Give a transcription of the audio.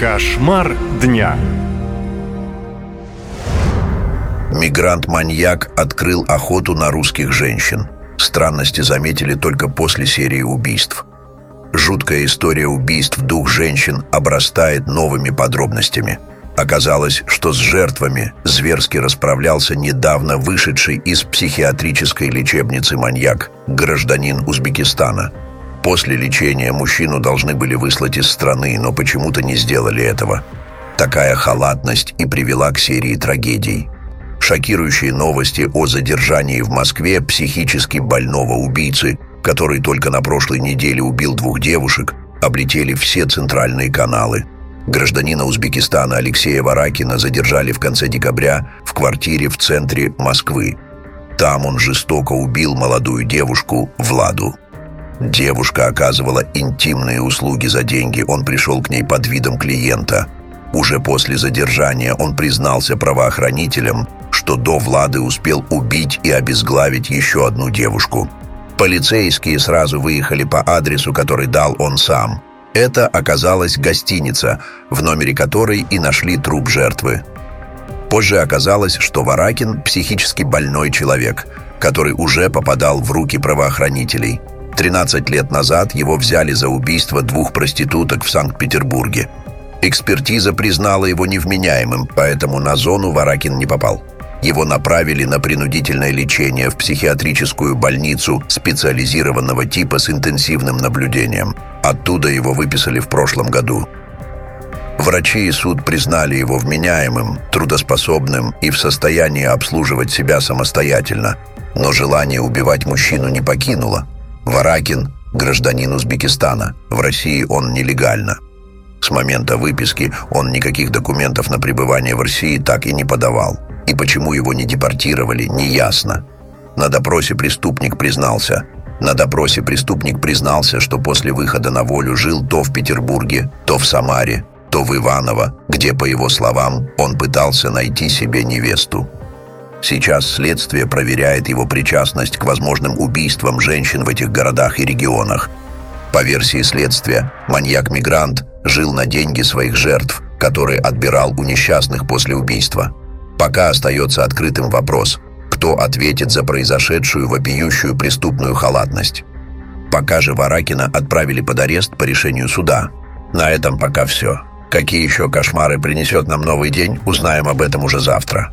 Кошмар дня. Мигрант-маньяк открыл охоту на русских женщин. Странности заметили только после серии убийств. Жуткая история убийств двух женщин обрастает новыми подробностями. Оказалось, что с жертвами зверски расправлялся недавно вышедший из психиатрической лечебницы маньяк, гражданин Узбекистана. После лечения мужчину должны были выслать из страны, но почему-то не сделали этого. Такая халатность и привела к серии трагедий. Шокирующие новости о задержании в Москве психически больного убийцы, который только на прошлой неделе убил двух девушек, облетели все центральные каналы. Гражданина Узбекистана Алексея Варакина задержали в конце декабря в квартире в центре Москвы. Там он жестоко убил молодую девушку Владу. Девушка оказывала интимные услуги за деньги, он пришел к ней под видом клиента. Уже после задержания он признался правоохранителям, что до Влады успел убить и обезглавить еще одну девушку. Полицейские сразу выехали по адресу, который дал он сам. Это оказалась гостиница, в номере которой и нашли труп жертвы. Позже оказалось, что Варакин – психически больной человек, который уже попадал в руки правоохранителей – 13 лет назад его взяли за убийство двух проституток в Санкт-Петербурге. Экспертиза признала его невменяемым, поэтому на зону Варакин не попал. Его направили на принудительное лечение в психиатрическую больницу специализированного типа с интенсивным наблюдением. Оттуда его выписали в прошлом году. Врачи и суд признали его вменяемым, трудоспособным и в состоянии обслуживать себя самостоятельно, но желание убивать мужчину не покинуло. Варакин – гражданин Узбекистана. В России он нелегально. С момента выписки он никаких документов на пребывание в России так и не подавал. И почему его не депортировали, неясно. На допросе преступник признался. На допросе преступник признался, что после выхода на волю жил то в Петербурге, то в Самаре, то в Иваново, где, по его словам, он пытался найти себе невесту. Сейчас следствие проверяет его причастность к возможным убийствам женщин в этих городах и регионах. По версии следствия, маньяк-мигрант жил на деньги своих жертв, которые отбирал у несчастных после убийства. Пока остается открытым вопрос, кто ответит за произошедшую вопиющую преступную халатность. Пока же Варакина отправили под арест по решению суда. На этом пока все. Какие еще кошмары принесет нам новый день, узнаем об этом уже завтра.